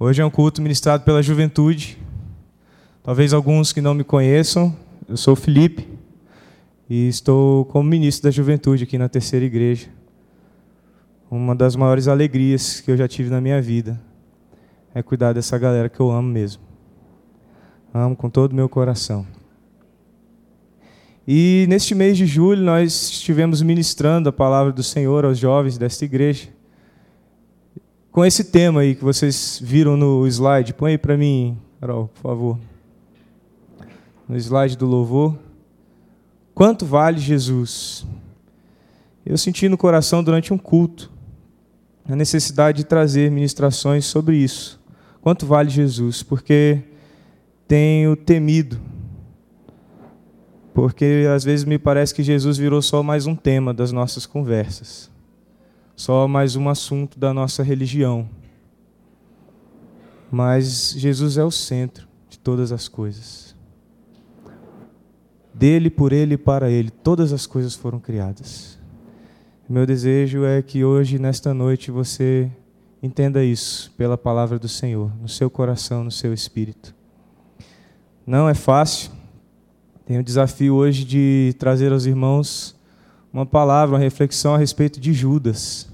Hoje é um culto ministrado pela juventude. Talvez alguns que não me conheçam, eu sou o Felipe e estou como ministro da juventude aqui na terceira igreja. Uma das maiores alegrias que eu já tive na minha vida é cuidar dessa galera que eu amo mesmo. Amo com todo o meu coração. E neste mês de julho nós estivemos ministrando a palavra do Senhor aos jovens desta igreja com esse tema aí que vocês viram no slide. Põe aí para mim, Carol, por favor. No slide do louvor. Quanto vale Jesus? Eu senti no coração durante um culto a necessidade de trazer ministrações sobre isso. Quanto vale Jesus? Porque tenho temido. Porque às vezes me parece que Jesus virou só mais um tema das nossas conversas só mais um assunto da nossa religião. Mas Jesus é o centro de todas as coisas. Dele, por ele e para ele, todas as coisas foram criadas. Meu desejo é que hoje, nesta noite, você entenda isso pela palavra do Senhor, no seu coração, no seu espírito. Não é fácil. Tenho o desafio hoje de trazer aos irmãos uma palavra, uma reflexão a respeito de Judas.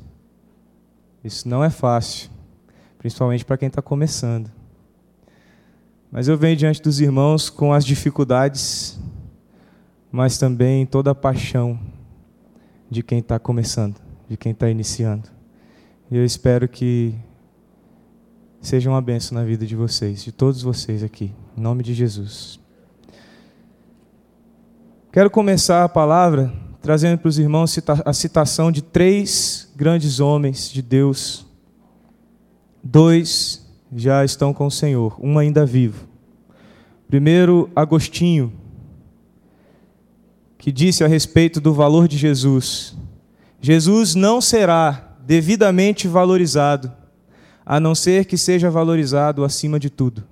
Isso não é fácil, principalmente para quem está começando. Mas eu venho diante dos irmãos com as dificuldades, mas também toda a paixão de quem está começando, de quem está iniciando. E eu espero que seja uma benção na vida de vocês, de todos vocês aqui, em nome de Jesus. Quero começar a palavra trazendo para os irmãos a citação de três grandes homens de Deus. Dois já estão com o Senhor, um ainda vivo. Primeiro, Agostinho, que disse a respeito do valor de Jesus: Jesus não será devidamente valorizado, a não ser que seja valorizado acima de tudo.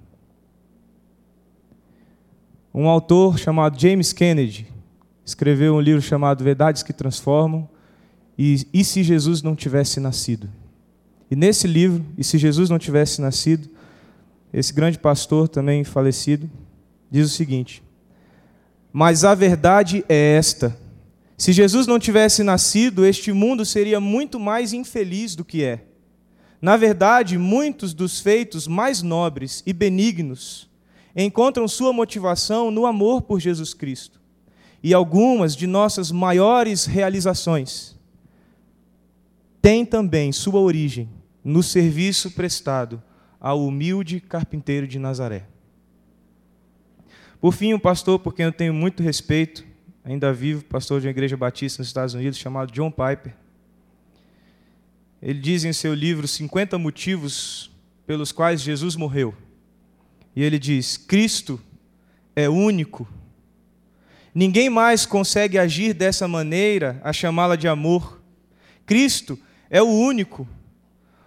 Um autor chamado James Kennedy escreveu um livro chamado Verdades que Transformam e E se Jesus não tivesse nascido? E nesse livro, E se Jesus não tivesse nascido, esse grande pastor também falecido diz o seguinte: Mas a verdade é esta: se Jesus não tivesse nascido, este mundo seria muito mais infeliz do que é. Na verdade, muitos dos feitos mais nobres e benignos encontram sua motivação no amor por Jesus Cristo e algumas de nossas maiores realizações têm também sua origem no serviço prestado ao humilde carpinteiro de Nazaré. Por fim, um pastor por quem eu tenho muito respeito, ainda vivo, pastor de uma igreja batista nos Estados Unidos, chamado John Piper. Ele diz em seu livro 50 motivos pelos quais Jesus morreu. E ele diz: Cristo é único Ninguém mais consegue agir dessa maneira a chamá-la de amor. Cristo é o único,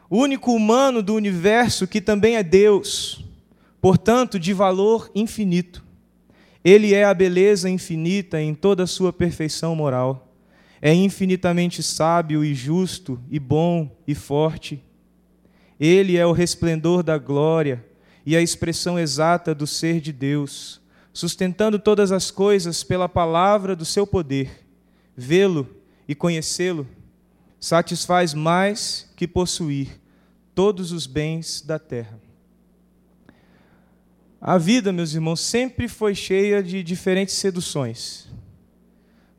o único humano do universo que também é Deus, portanto, de valor infinito. Ele é a beleza infinita em toda a sua perfeição moral. É infinitamente sábio e justo, e bom e forte. Ele é o resplendor da glória e a expressão exata do ser de Deus sustentando todas as coisas pela palavra do seu poder. Vê-lo e conhecê-lo satisfaz mais que possuir todos os bens da terra. A vida, meus irmãos, sempre foi cheia de diferentes seduções.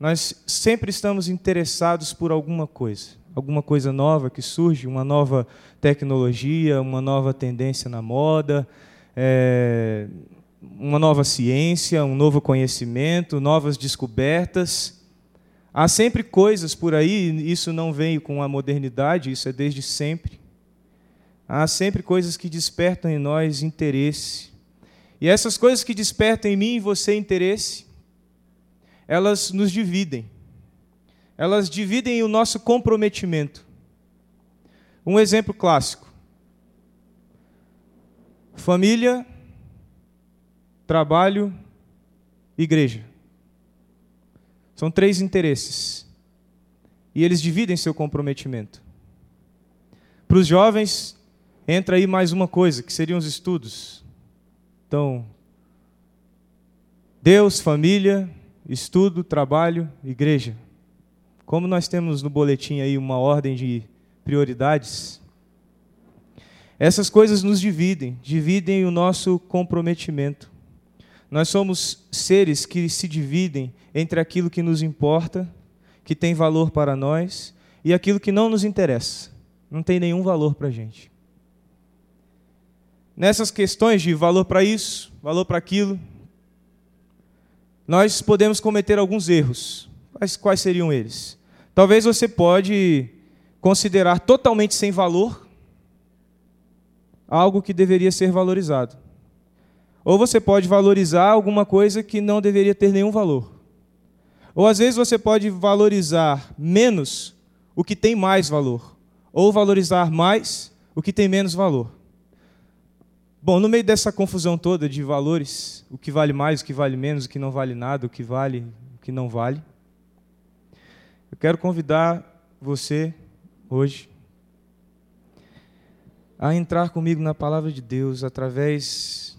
Nós sempre estamos interessados por alguma coisa, alguma coisa nova que surge, uma nova tecnologia, uma nova tendência na moda, é, uma nova ciência, um novo conhecimento, novas descobertas. Há sempre coisas por aí, isso não veio com a modernidade, isso é desde sempre. Há sempre coisas que despertam em nós interesse. E essas coisas que despertam em mim e você interesse, elas nos dividem. Elas dividem o nosso comprometimento. Um exemplo clássico. Família trabalho, igreja. São três interesses. E eles dividem seu comprometimento. Para os jovens, entra aí mais uma coisa, que seriam os estudos. Então, Deus, família, estudo, trabalho, igreja. Como nós temos no boletim aí uma ordem de prioridades, essas coisas nos dividem, dividem o nosso comprometimento. Nós somos seres que se dividem entre aquilo que nos importa, que tem valor para nós, e aquilo que não nos interessa, não tem nenhum valor para a gente. Nessas questões de valor para isso, valor para aquilo, nós podemos cometer alguns erros. Mas quais seriam eles? Talvez você pode considerar totalmente sem valor algo que deveria ser valorizado. Ou você pode valorizar alguma coisa que não deveria ter nenhum valor. Ou às vezes você pode valorizar menos o que tem mais valor, ou valorizar mais o que tem menos valor. Bom, no meio dessa confusão toda de valores, o que vale mais, o que vale menos, o que não vale nada, o que vale, o que não vale, eu quero convidar você hoje a entrar comigo na palavra de Deus através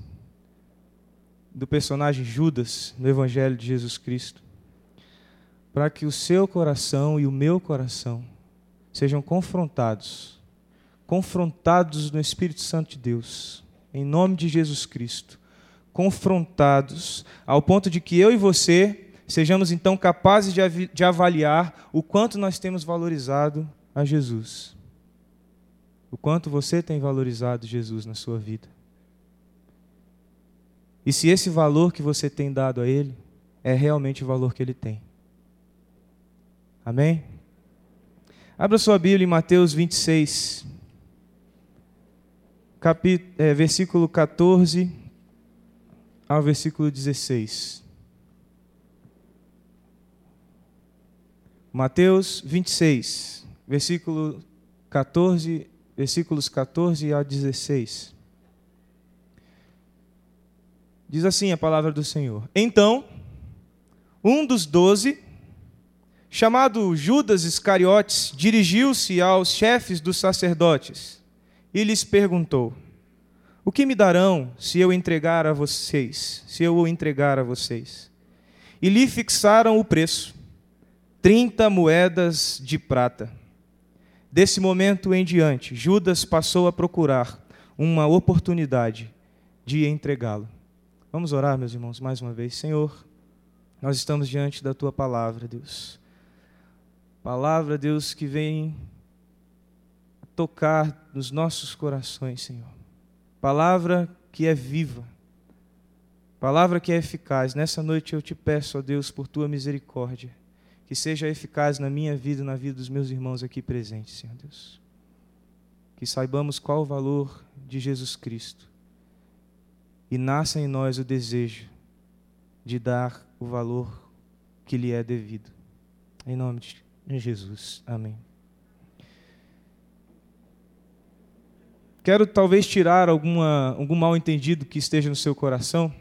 do personagem Judas no Evangelho de Jesus Cristo para que o seu coração e o meu coração sejam confrontados, confrontados no Espírito Santo de Deus, em nome de Jesus Cristo, confrontados ao ponto de que eu e você sejamos então capazes de, de avaliar o quanto nós temos valorizado a Jesus. O quanto você tem valorizado Jesus na sua vida. E se esse valor que você tem dado a Ele é realmente o valor que Ele tem. Amém? Abra sua Bíblia em Mateus 26, capítulo, é, versículo 14 ao versículo 16. Mateus 26, versículo 14, versículos 14 a 16. Diz assim a palavra do Senhor: Então, um dos doze chamado Judas Iscariotes, dirigiu-se aos chefes dos sacerdotes e lhes perguntou: O que me darão se eu entregar a vocês, se eu o entregar a vocês? E lhe fixaram o preço, trinta moedas de prata. Desse momento em diante, Judas passou a procurar uma oportunidade de entregá-lo. Vamos orar, meus irmãos, mais uma vez. Senhor, nós estamos diante da tua palavra, Deus. Palavra, Deus, que vem tocar nos nossos corações, Senhor. Palavra que é viva. Palavra que é eficaz. Nessa noite eu te peço, ó Deus, por tua misericórdia, que seja eficaz na minha vida e na vida dos meus irmãos aqui presentes, Senhor Deus. Que saibamos qual o valor de Jesus Cristo e nasça em nós o desejo de dar o valor que lhe é devido. Em nome de Jesus. Amém. Quero talvez tirar alguma, algum mal entendido que esteja no seu coração.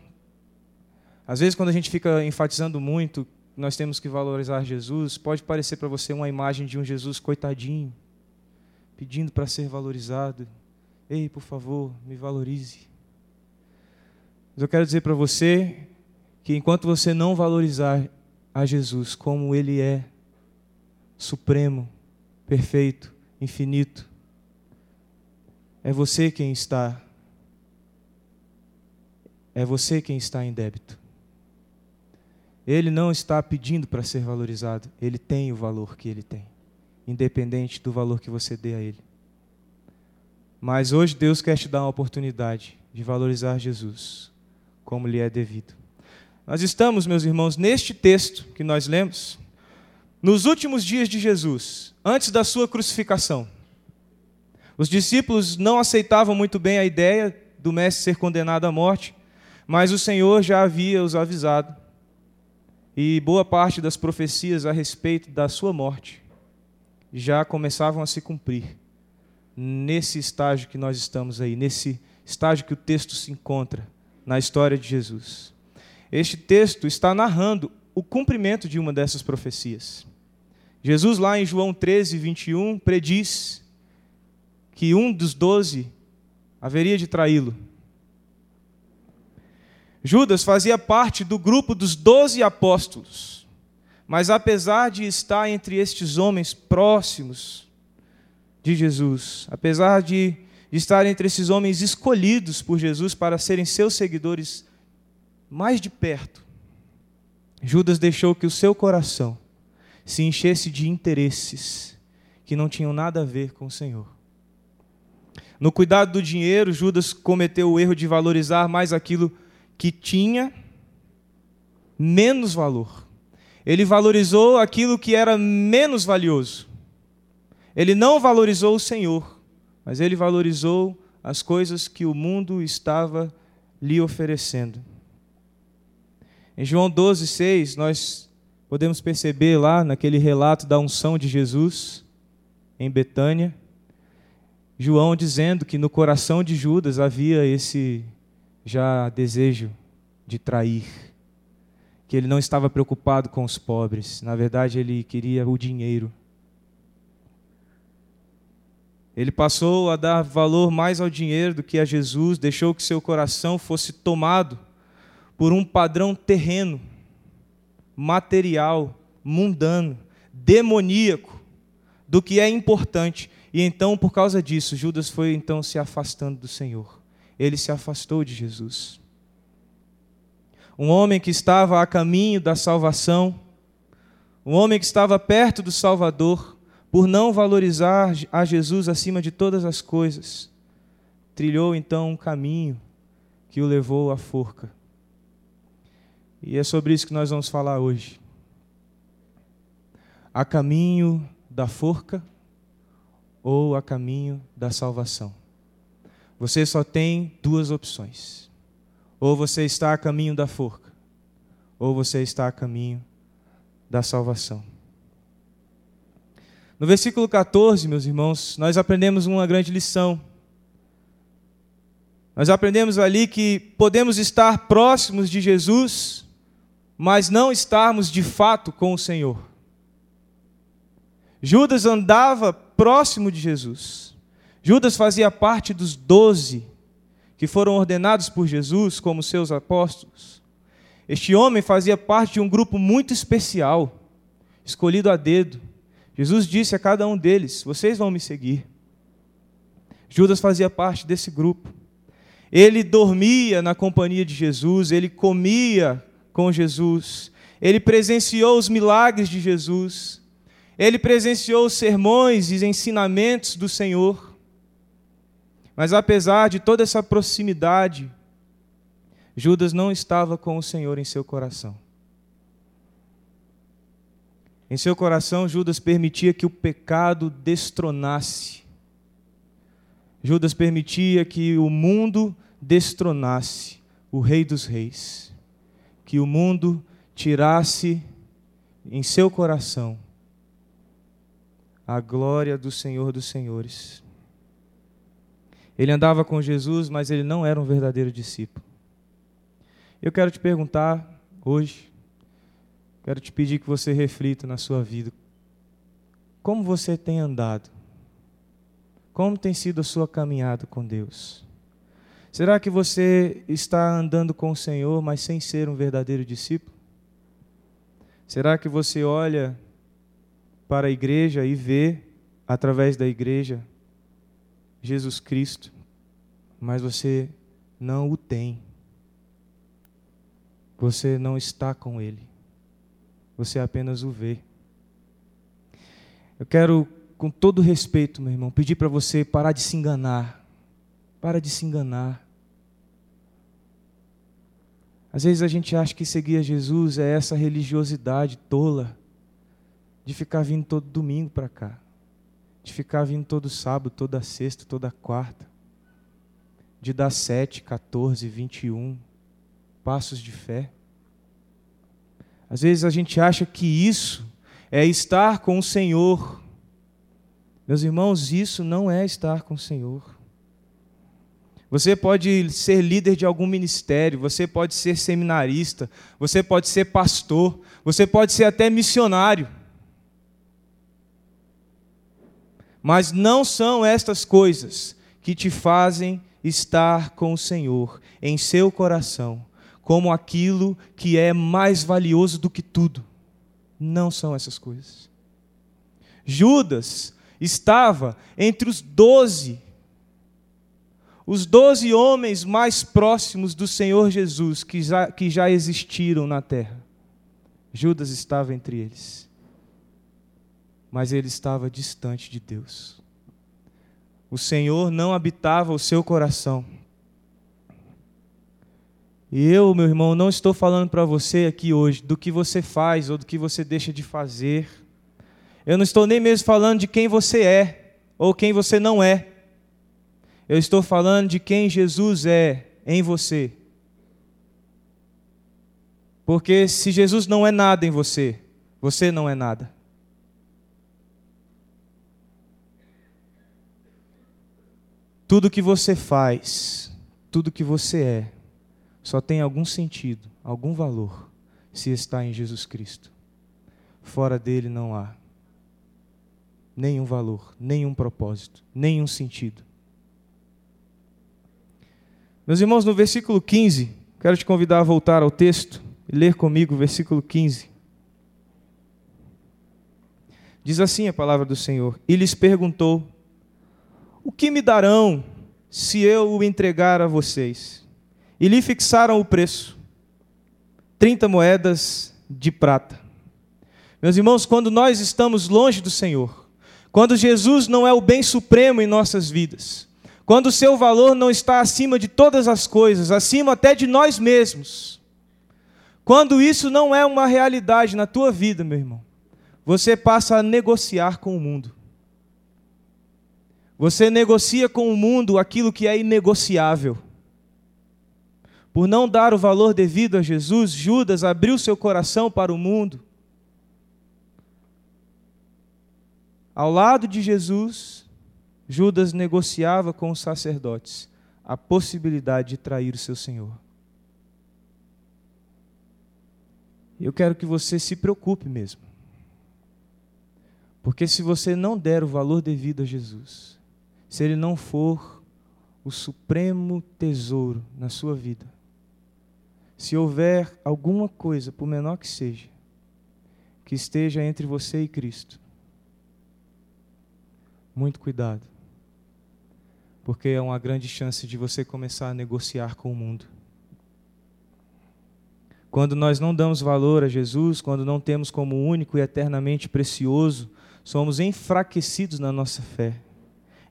Às vezes, quando a gente fica enfatizando muito, nós temos que valorizar Jesus, pode parecer para você uma imagem de um Jesus coitadinho, pedindo para ser valorizado. Ei, por favor, me valorize. Mas eu quero dizer para você que enquanto você não valorizar a Jesus como Ele é, supremo, perfeito, infinito. É você quem está. É você quem está em débito. Ele não está pedindo para ser valorizado, ele tem o valor que ele tem, independente do valor que você dê a ele. Mas hoje Deus quer te dar uma oportunidade de valorizar Jesus como lhe é devido. Nós estamos, meus irmãos, neste texto que nós lemos, nos últimos dias de Jesus, antes da sua crucificação, os discípulos não aceitavam muito bem a ideia do mestre ser condenado à morte, mas o Senhor já havia os avisado. E boa parte das profecias a respeito da sua morte já começavam a se cumprir nesse estágio que nós estamos aí, nesse estágio que o texto se encontra na história de Jesus. Este texto está narrando o cumprimento de uma dessas profecias. Jesus, lá em João 13, 21, prediz que um dos doze haveria de traí-lo. Judas fazia parte do grupo dos doze apóstolos, mas apesar de estar entre estes homens próximos de Jesus, apesar de estar entre esses homens escolhidos por Jesus para serem seus seguidores mais de perto, Judas deixou que o seu coração se enchesse de interesses que não tinham nada a ver com o Senhor. No cuidado do dinheiro, Judas cometeu o erro de valorizar mais aquilo que tinha menos valor. Ele valorizou aquilo que era menos valioso. Ele não valorizou o Senhor, mas ele valorizou as coisas que o mundo estava lhe oferecendo. Em João 12, 6, nós podemos perceber lá naquele relato da unção de Jesus em Betânia, João dizendo que no coração de Judas havia esse já desejo de trair, que ele não estava preocupado com os pobres, na verdade ele queria o dinheiro. Ele passou a dar valor mais ao dinheiro do que a Jesus, deixou que seu coração fosse tomado por um padrão terreno, material, mundano, demoníaco, do que é importante. E então, por causa disso, Judas foi então se afastando do Senhor. Ele se afastou de Jesus. Um homem que estava a caminho da salvação, um homem que estava perto do Salvador, por não valorizar a Jesus acima de todas as coisas, trilhou então um caminho que o levou à forca. E é sobre isso que nós vamos falar hoje. A caminho da forca ou a caminho da salvação? Você só tem duas opções. Ou você está a caminho da forca, ou você está a caminho da salvação. No versículo 14, meus irmãos, nós aprendemos uma grande lição. Nós aprendemos ali que podemos estar próximos de Jesus, mas não estarmos de fato com o Senhor. Judas andava próximo de Jesus. Judas fazia parte dos doze que foram ordenados por Jesus como seus apóstolos. Este homem fazia parte de um grupo muito especial, escolhido a dedo Jesus disse a cada um deles: Vocês vão me seguir. Judas fazia parte desse grupo. Ele dormia na companhia de Jesus, ele comia com Jesus, ele presenciou os milagres de Jesus, ele presenciou os sermões e ensinamentos do Senhor. Mas apesar de toda essa proximidade, Judas não estava com o Senhor em seu coração. Em seu coração, Judas permitia que o pecado destronasse. Judas permitia que o mundo destronasse o Rei dos Reis. Que o mundo tirasse em seu coração a glória do Senhor dos Senhores. Ele andava com Jesus, mas ele não era um verdadeiro discípulo. Eu quero te perguntar hoje, Quero te pedir que você reflita na sua vida. Como você tem andado? Como tem sido a sua caminhada com Deus? Será que você está andando com o Senhor, mas sem ser um verdadeiro discípulo? Será que você olha para a igreja e vê, através da igreja, Jesus Cristo, mas você não o tem? Você não está com Ele você apenas o vê. Eu quero, com todo respeito, meu irmão, pedir para você parar de se enganar. Para de se enganar. Às vezes a gente acha que seguir a Jesus é essa religiosidade tola de ficar vindo todo domingo para cá, de ficar vindo todo sábado, toda sexta, toda quarta, de dar sete, 14, 21 passos de fé. Às vezes a gente acha que isso é estar com o Senhor. Meus irmãos, isso não é estar com o Senhor. Você pode ser líder de algum ministério, você pode ser seminarista, você pode ser pastor, você pode ser até missionário. Mas não são estas coisas que te fazem estar com o Senhor em seu coração como aquilo que é mais valioso do que tudo. Não são essas coisas. Judas estava entre os doze, os doze homens mais próximos do Senhor Jesus que já, que já existiram na terra. Judas estava entre eles, mas ele estava distante de Deus. O Senhor não habitava o seu coração. E eu, meu irmão, não estou falando para você aqui hoje do que você faz ou do que você deixa de fazer. Eu não estou nem mesmo falando de quem você é ou quem você não é. Eu estou falando de quem Jesus é em você. Porque se Jesus não é nada em você, você não é nada. Tudo que você faz, tudo que você é, só tem algum sentido, algum valor, se está em Jesus Cristo. Fora dele não há nenhum valor, nenhum propósito, nenhum sentido. Meus irmãos, no versículo 15, quero te convidar a voltar ao texto e ler comigo o versículo 15. Diz assim a palavra do Senhor: E lhes perguntou: O que me darão se eu o entregar a vocês? E lhe fixaram o preço: 30 moedas de prata. Meus irmãos, quando nós estamos longe do Senhor, quando Jesus não é o bem supremo em nossas vidas, quando o seu valor não está acima de todas as coisas, acima até de nós mesmos, quando isso não é uma realidade na tua vida, meu irmão, você passa a negociar com o mundo. Você negocia com o mundo aquilo que é inegociável. Por não dar o valor devido a Jesus, Judas abriu seu coração para o mundo. Ao lado de Jesus, Judas negociava com os sacerdotes a possibilidade de trair o seu Senhor. Eu quero que você se preocupe mesmo. Porque se você não der o valor devido a Jesus, se ele não for o supremo tesouro na sua vida, se houver alguma coisa, por menor que seja, que esteja entre você e Cristo, muito cuidado, porque é uma grande chance de você começar a negociar com o mundo. Quando nós não damos valor a Jesus, quando não temos como único e eternamente precioso, somos enfraquecidos na nossa fé.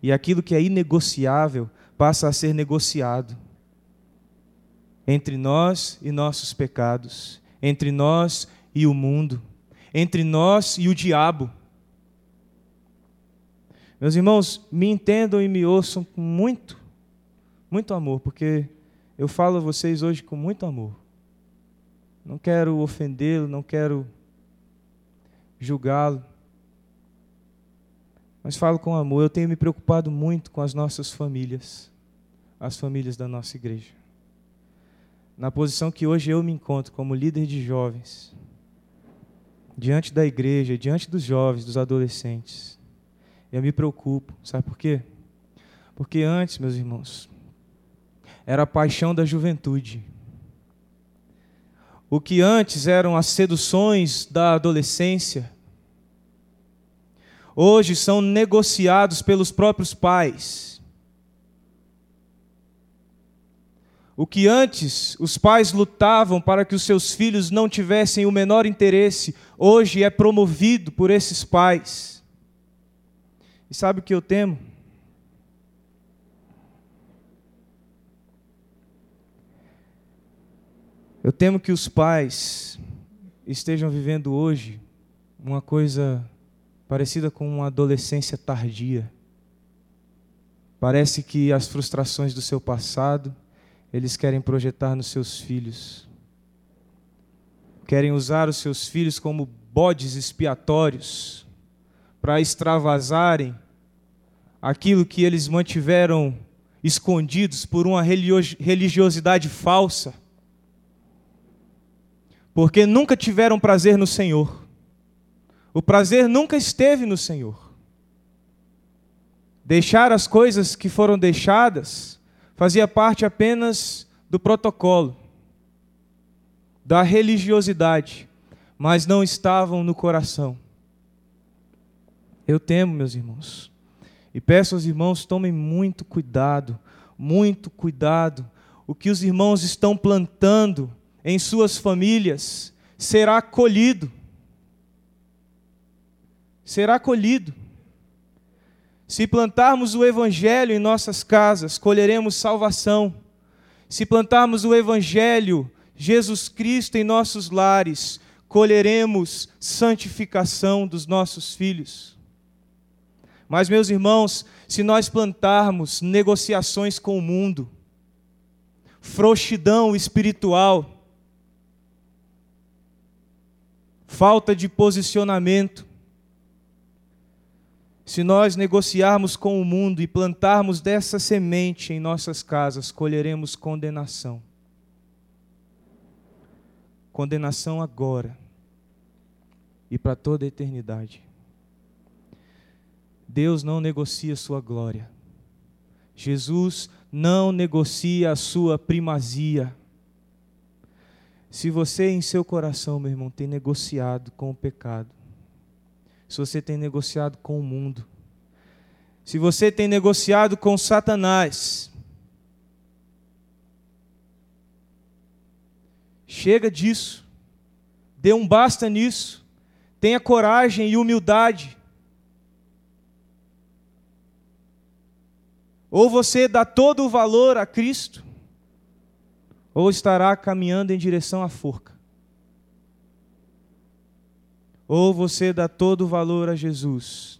E aquilo que é inegociável passa a ser negociado entre nós e nossos pecados, entre nós e o mundo, entre nós e o diabo. Meus irmãos, me entendam e me ouçam com muito, muito amor, porque eu falo a vocês hoje com muito amor. Não quero ofendê-lo, não quero julgá-lo, mas falo com amor. Eu tenho me preocupado muito com as nossas famílias, as famílias da nossa igreja na posição que hoje eu me encontro como líder de jovens, diante da igreja, diante dos jovens, dos adolescentes, eu me preocupo, sabe por quê? Porque antes, meus irmãos, era a paixão da juventude. O que antes eram as seduções da adolescência, hoje são negociados pelos próprios pais O que antes os pais lutavam para que os seus filhos não tivessem o menor interesse, hoje é promovido por esses pais. E sabe o que eu temo? Eu temo que os pais estejam vivendo hoje uma coisa parecida com uma adolescência tardia. Parece que as frustrações do seu passado, eles querem projetar nos seus filhos. Querem usar os seus filhos como bodes expiatórios para extravasarem aquilo que eles mantiveram escondidos por uma religiosidade falsa. Porque nunca tiveram prazer no Senhor. O prazer nunca esteve no Senhor. Deixar as coisas que foram deixadas fazia parte apenas do protocolo, da religiosidade, mas não estavam no coração. Eu temo, meus irmãos, e peço aos irmãos tomem muito cuidado, muito cuidado. O que os irmãos estão plantando em suas famílias será colhido. Será colhido. Se plantarmos o Evangelho em nossas casas, colheremos salvação. Se plantarmos o Evangelho, Jesus Cristo, em nossos lares, colheremos santificação dos nossos filhos. Mas, meus irmãos, se nós plantarmos negociações com o mundo, frouxidão espiritual, falta de posicionamento, se nós negociarmos com o mundo e plantarmos dessa semente em nossas casas, colheremos condenação. Condenação agora e para toda a eternidade. Deus não negocia sua glória. Jesus não negocia a sua primazia. Se você em seu coração, meu irmão, tem negociado com o pecado, se você tem negociado com o mundo, se você tem negociado com Satanás, chega disso, dê um basta nisso, tenha coragem e humildade. Ou você dá todo o valor a Cristo, ou estará caminhando em direção à forca. Ou você dá todo o valor a Jesus,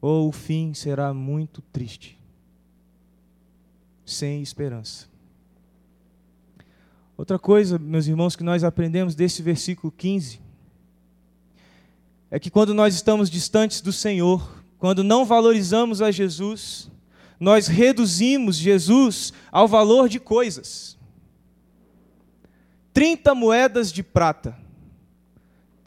ou o fim será muito triste, sem esperança. Outra coisa, meus irmãos, que nós aprendemos desse versículo 15 é que quando nós estamos distantes do Senhor, quando não valorizamos a Jesus, nós reduzimos Jesus ao valor de coisas. 30 moedas de prata.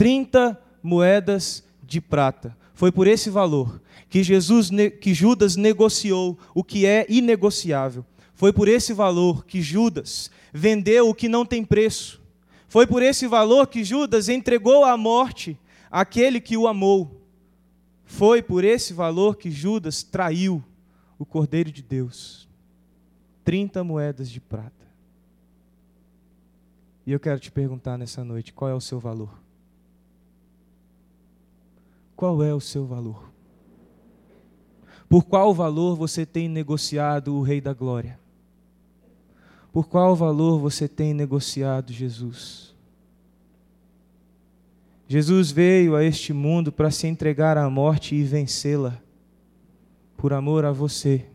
30 moedas de prata. Foi por esse valor que Jesus que Judas negociou o que é inegociável. Foi por esse valor que Judas vendeu o que não tem preço. Foi por esse valor que Judas entregou à morte aquele que o amou. Foi por esse valor que Judas traiu o Cordeiro de Deus, 30 moedas de prata. E eu quero te perguntar nessa noite: qual é o seu valor? Qual é o seu valor? Por qual valor você tem negociado o Rei da Glória? Por qual valor você tem negociado Jesus? Jesus veio a este mundo para se entregar à morte e vencê-la por amor a você.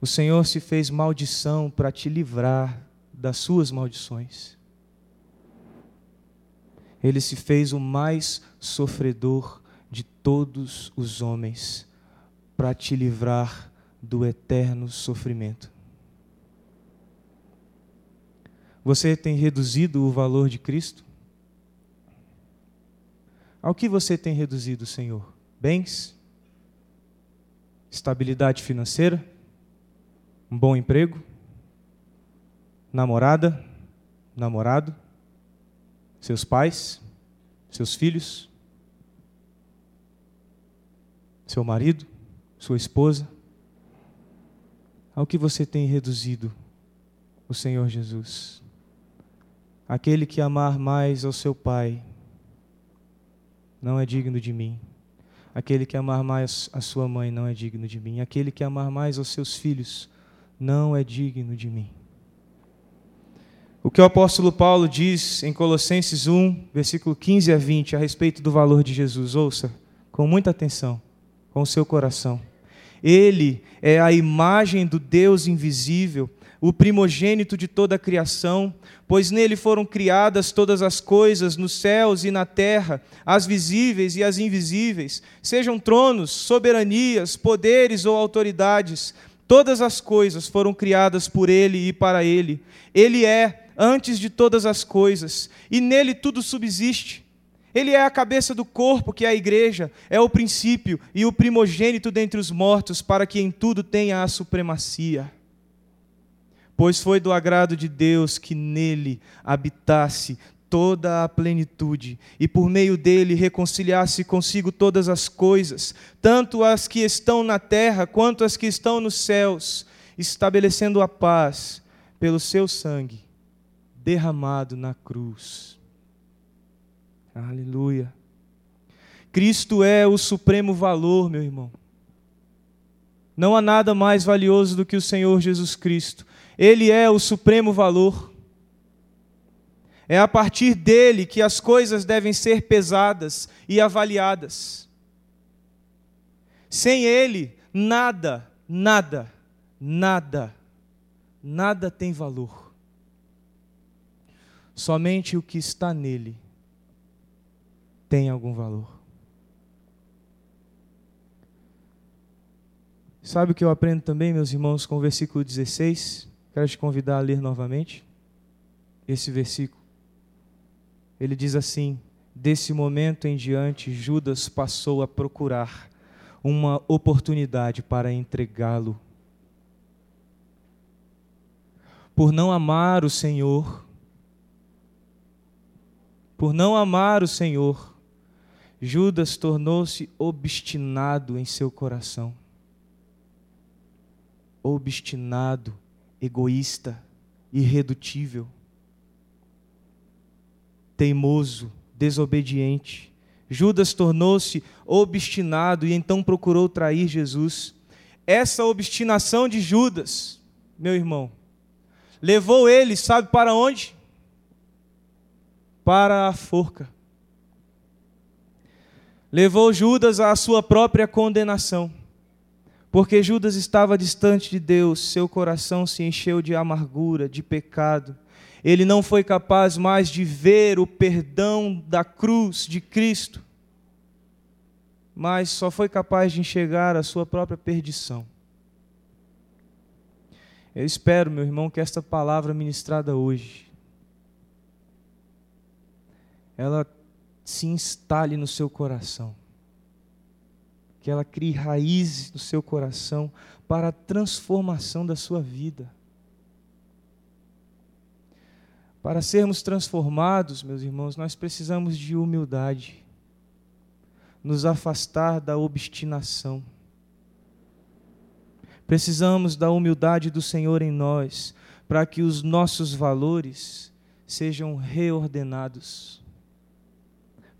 O Senhor se fez maldição para te livrar das suas maldições. Ele se fez o mais sofredor de todos os homens para te livrar do eterno sofrimento. Você tem reduzido o valor de Cristo? Ao que você tem reduzido, Senhor? Bens? Estabilidade financeira? Um bom emprego? Namorada? Namorado? Seus pais? Seus filhos? Seu marido? Sua esposa? Ao que você tem reduzido o Senhor Jesus? Aquele que amar mais ao seu pai não é digno de mim. Aquele que amar mais a sua mãe não é digno de mim. Aquele que amar mais aos seus filhos não é digno de mim. O que o apóstolo Paulo diz em Colossenses 1, versículo 15 a 20, a respeito do valor de Jesus, ouça com muita atenção, com o seu coração. Ele é a imagem do Deus invisível o primogênito de toda a criação, pois nele foram criadas todas as coisas, nos céus e na terra, as visíveis e as invisíveis, sejam tronos, soberanias, poderes ou autoridades, todas as coisas foram criadas por ele e para ele. Ele é antes de todas as coisas, e nele tudo subsiste. Ele é a cabeça do corpo, que é a igreja, é o princípio e o primogênito dentre os mortos, para que em tudo tenha a supremacia. Pois foi do agrado de Deus que nele habitasse toda a plenitude, e por meio dele reconciliasse consigo todas as coisas, tanto as que estão na terra quanto as que estão nos céus, estabelecendo a paz pelo seu sangue derramado na cruz. Aleluia. Cristo é o supremo valor, meu irmão. Não há nada mais valioso do que o Senhor Jesus Cristo. Ele é o supremo valor. É a partir dele que as coisas devem ser pesadas e avaliadas. Sem ele, nada, nada, nada, nada tem valor. Somente o que está nele tem algum valor. Sabe o que eu aprendo também, meus irmãos, com o versículo 16? Quero te convidar a ler novamente esse versículo. Ele diz assim: Desse momento em diante, Judas passou a procurar uma oportunidade para entregá-lo. Por não amar o Senhor, por não amar o Senhor, Judas tornou-se obstinado em seu coração. Obstinado, egoísta, irredutível teimoso, desobediente. Judas tornou-se obstinado e então procurou trair Jesus. Essa obstinação de Judas, meu irmão, levou ele, sabe para onde? Para a forca. Levou Judas à sua própria condenação. Porque Judas estava distante de Deus, seu coração se encheu de amargura, de pecado ele não foi capaz mais de ver o perdão da cruz de Cristo, mas só foi capaz de enxergar a sua própria perdição. Eu espero, meu irmão, que esta palavra ministrada hoje, ela se instale no seu coração, que ela crie raízes no seu coração para a transformação da sua vida. Para sermos transformados, meus irmãos, nós precisamos de humildade, nos afastar da obstinação. Precisamos da humildade do Senhor em nós, para que os nossos valores sejam reordenados,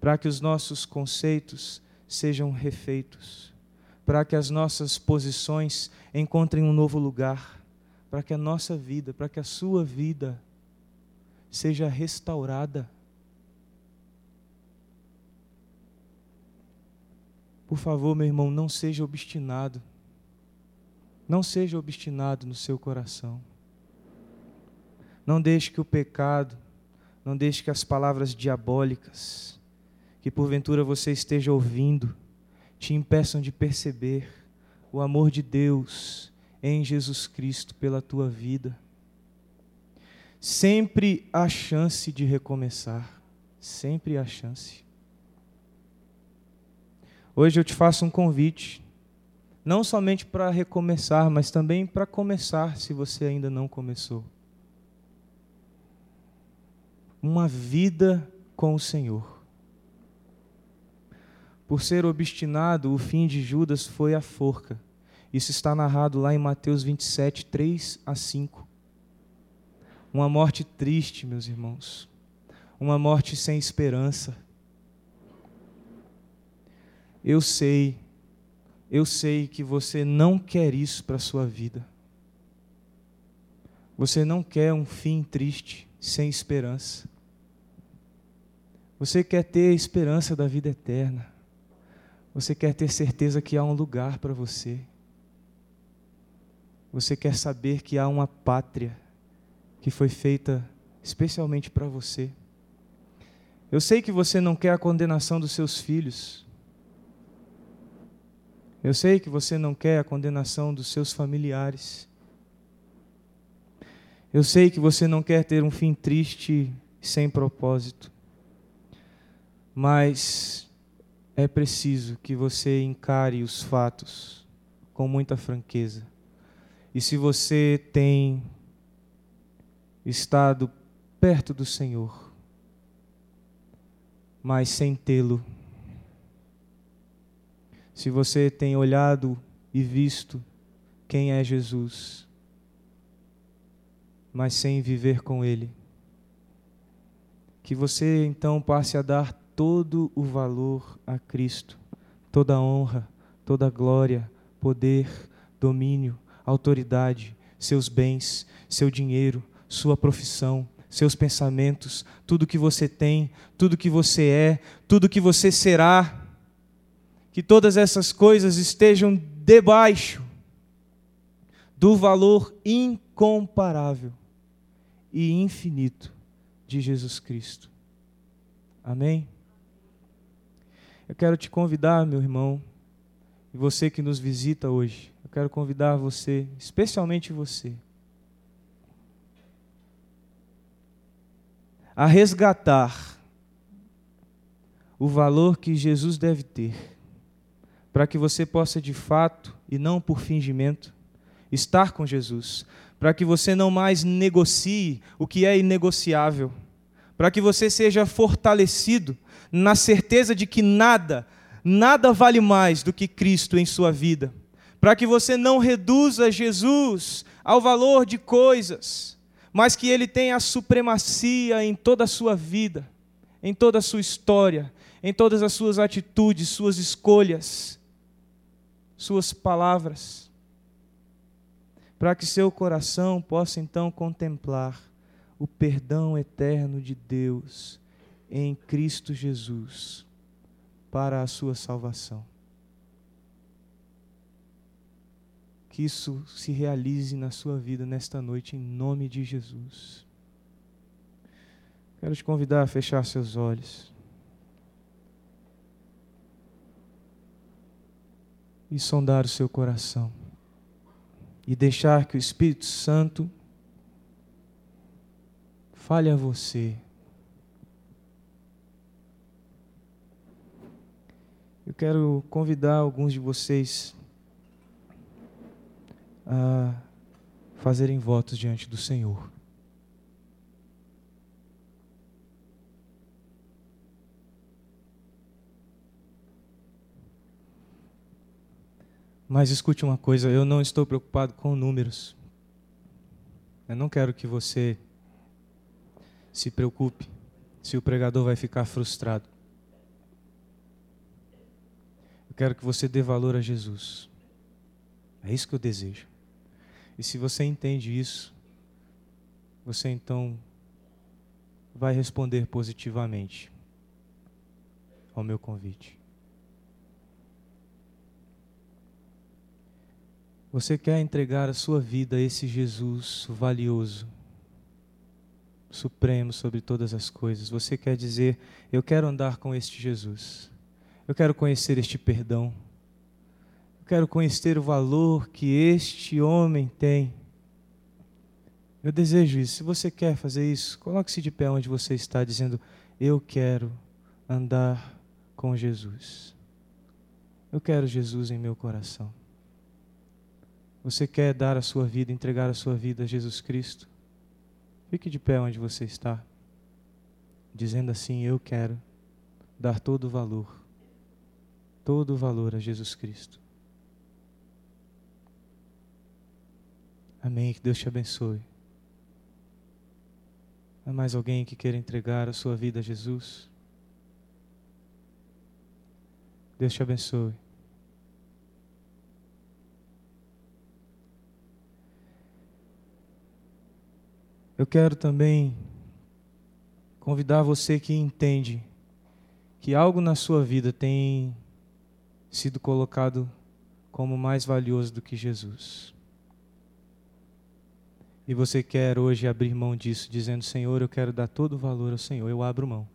para que os nossos conceitos sejam refeitos, para que as nossas posições encontrem um novo lugar, para que a nossa vida, para que a sua vida seja restaurada. Por favor, meu irmão, não seja obstinado. Não seja obstinado no seu coração. Não deixe que o pecado, não deixe que as palavras diabólicas, que porventura você esteja ouvindo, te impeçam de perceber o amor de Deus em Jesus Cristo pela tua vida. Sempre há chance de recomeçar. Sempre há chance. Hoje eu te faço um convite, não somente para recomeçar, mas também para começar, se você ainda não começou. Uma vida com o Senhor. Por ser obstinado, o fim de Judas foi a forca. Isso está narrado lá em Mateus 27, 3 a 5. Uma morte triste, meus irmãos. Uma morte sem esperança. Eu sei, eu sei que você não quer isso para a sua vida. Você não quer um fim triste, sem esperança. Você quer ter a esperança da vida eterna. Você quer ter certeza que há um lugar para você. Você quer saber que há uma pátria que foi feita especialmente para você. Eu sei que você não quer a condenação dos seus filhos. Eu sei que você não quer a condenação dos seus familiares. Eu sei que você não quer ter um fim triste sem propósito. mas é preciso que você encare os fatos com muita franqueza. E se você tem estado perto do Senhor, mas sem tê-lo, se você tem olhado e visto quem é Jesus, mas sem viver com Ele, que você então passe a dar todo o valor a Cristo, toda a honra, toda a glória, poder, domínio, autoridade, seus bens, seu dinheiro, sua profissão, seus pensamentos, tudo que você tem, tudo que você é, tudo que você será, que todas essas coisas estejam debaixo do valor incomparável e infinito de Jesus Cristo. Amém? Eu quero te convidar, meu irmão, e você que nos visita hoje, eu quero convidar você, especialmente você, a resgatar o valor que Jesus deve ter, para que você possa de fato, e não por fingimento, estar com Jesus, para que você não mais negocie o que é inegociável, para que você seja fortalecido na certeza de que nada, nada vale mais do que Cristo em sua vida, para que você não reduza Jesus ao valor de coisas, mas que ele tenha a supremacia em toda a sua vida, em toda a sua história, em todas as suas atitudes, suas escolhas, suas palavras. Para que seu coração possa então contemplar o perdão eterno de Deus em Cristo Jesus para a sua salvação. Que isso se realize na sua vida nesta noite, em nome de Jesus. Quero te convidar a fechar seus olhos. E sondar o seu coração e deixar que o Espírito Santo fale a você. Eu quero convidar alguns de vocês a fazerem votos diante do Senhor. Mas escute uma coisa, eu não estou preocupado com números. Eu não quero que você se preocupe se o pregador vai ficar frustrado. Eu quero que você dê valor a Jesus. É isso que eu desejo. E se você entende isso, você então vai responder positivamente ao meu convite. Você quer entregar a sua vida a esse Jesus valioso, supremo sobre todas as coisas. Você quer dizer: Eu quero andar com este Jesus. Eu quero conhecer este perdão. Eu quero conhecer o valor que este homem tem. Eu desejo isso. Se você quer fazer isso, coloque-se de pé onde você está, dizendo: Eu quero andar com Jesus. Eu quero Jesus em meu coração. Você quer dar a sua vida, entregar a sua vida a Jesus Cristo? Fique de pé onde você está, dizendo assim: Eu quero dar todo o valor, todo o valor a Jesus Cristo. Amém. Que Deus te abençoe. Há mais alguém que queira entregar a sua vida a Jesus? Deus te abençoe. Eu quero também convidar você que entende que algo na sua vida tem sido colocado como mais valioso do que Jesus. E você quer hoje abrir mão disso, dizendo: Senhor, eu quero dar todo o valor ao Senhor. Eu abro mão.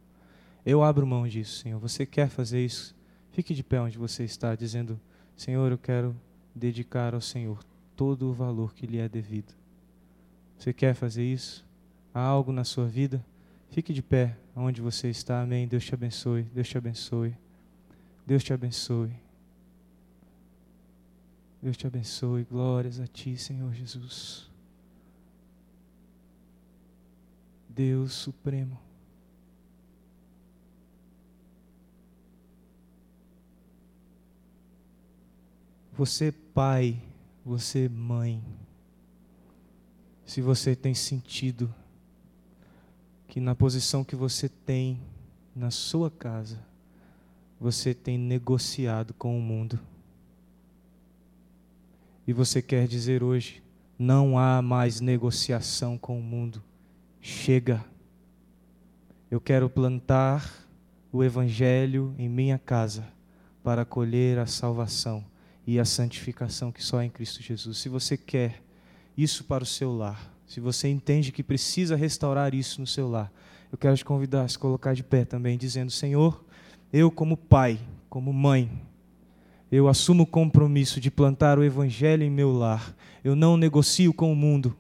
Eu abro mão disso, Senhor. Você quer fazer isso? Fique de pé onde você está, dizendo: Senhor, eu quero dedicar ao Senhor todo o valor que lhe é devido. Você quer fazer isso? Há algo na sua vida? Fique de pé onde você está. Amém. Deus te abençoe. Deus te abençoe. Deus te abençoe. Deus te abençoe. Glórias a ti, Senhor Jesus. Deus Supremo. Você, pai, você, mãe, se você tem sentido que na posição que você tem na sua casa, você tem negociado com o mundo. E você quer dizer hoje: não há mais negociação com o mundo. Chega. Eu quero plantar o Evangelho em minha casa para colher a salvação e a santificação que só é em Cristo Jesus. Se você quer isso para o seu lar, se você entende que precisa restaurar isso no seu lar, eu quero te convidar a se colocar de pé também, dizendo: Senhor, eu, como pai, como mãe, eu assumo o compromisso de plantar o Evangelho em meu lar. Eu não negocio com o mundo.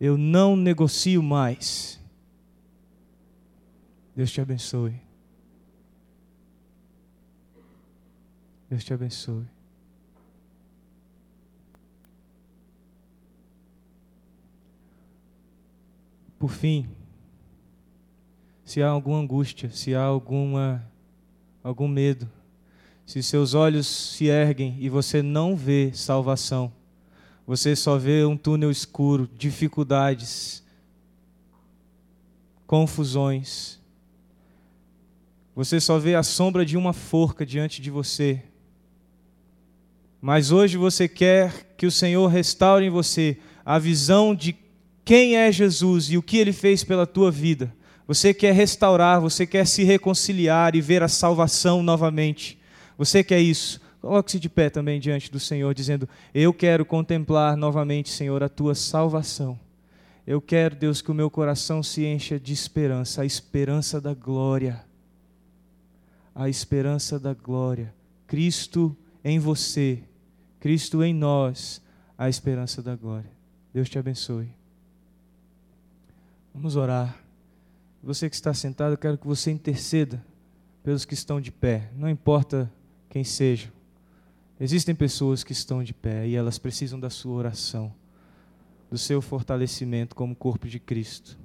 Eu não negocio mais. Deus te abençoe. Deus te abençoe. Por fim, se há alguma angústia, se há alguma algum medo, se seus olhos se erguem e você não vê salvação, você só vê um túnel escuro, dificuldades, confusões. Você só vê a sombra de uma forca diante de você. Mas hoje você quer que o Senhor restaure em você a visão de quem é Jesus e o que ele fez pela tua vida. Você quer restaurar, você quer se reconciliar e ver a salvação novamente. Você quer isso? Coloque-se de pé também diante do Senhor, dizendo: Eu quero contemplar novamente, Senhor, a tua salvação. Eu quero, Deus, que o meu coração se encha de esperança, a esperança da glória. A esperança da glória. Cristo em você, Cristo em nós, a esperança da glória. Deus te abençoe. Vamos orar. Você que está sentado, eu quero que você interceda pelos que estão de pé, não importa quem sejam. Existem pessoas que estão de pé e elas precisam da sua oração, do seu fortalecimento como corpo de Cristo.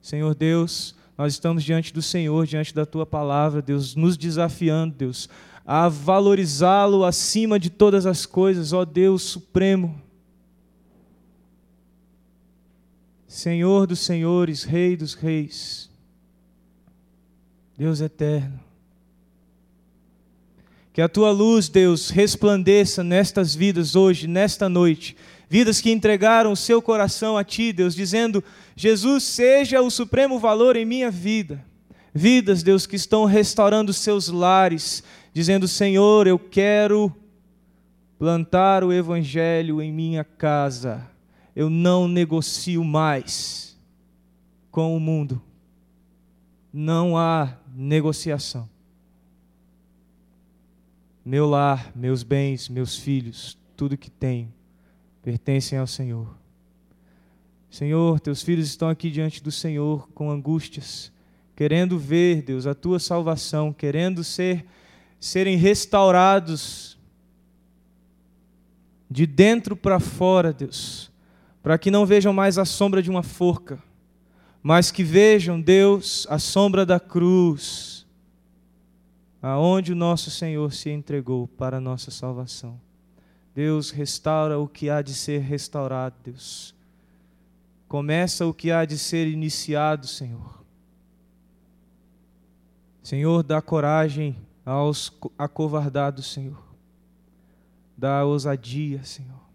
Senhor Deus, nós estamos diante do Senhor, diante da tua palavra, Deus, nos desafiando, Deus, a valorizá-lo acima de todas as coisas, ó Deus supremo. Senhor dos senhores, Rei dos reis, Deus eterno. Que a tua luz, Deus, resplandeça nestas vidas hoje, nesta noite. Vidas que entregaram o seu coração a ti, Deus, dizendo: Jesus, seja o supremo valor em minha vida. Vidas, Deus, que estão restaurando seus lares, dizendo: Senhor, eu quero plantar o evangelho em minha casa eu não negocio mais com o mundo. Não há negociação. Meu lar, meus bens, meus filhos, tudo que tenho, pertencem ao Senhor. Senhor, teus filhos estão aqui diante do Senhor com angústias, querendo ver, Deus, a tua salvação, querendo ser serem restaurados de dentro para fora, Deus para que não vejam mais a sombra de uma forca, mas que vejam, Deus, a sombra da cruz, aonde o nosso Senhor se entregou para a nossa salvação. Deus, restaura o que há de ser restaurado, Deus. Começa o que há de ser iniciado, Senhor. Senhor, dá coragem aos acovardados, Senhor. Dá ousadia, Senhor.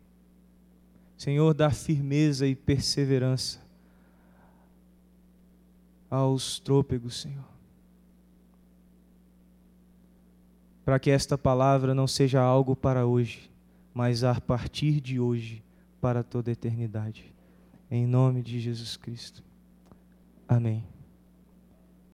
Senhor, dá firmeza e perseverança aos trôpegos, Senhor. Para que esta palavra não seja algo para hoje, mas a partir de hoje, para toda a eternidade. Em nome de Jesus Cristo. Amém.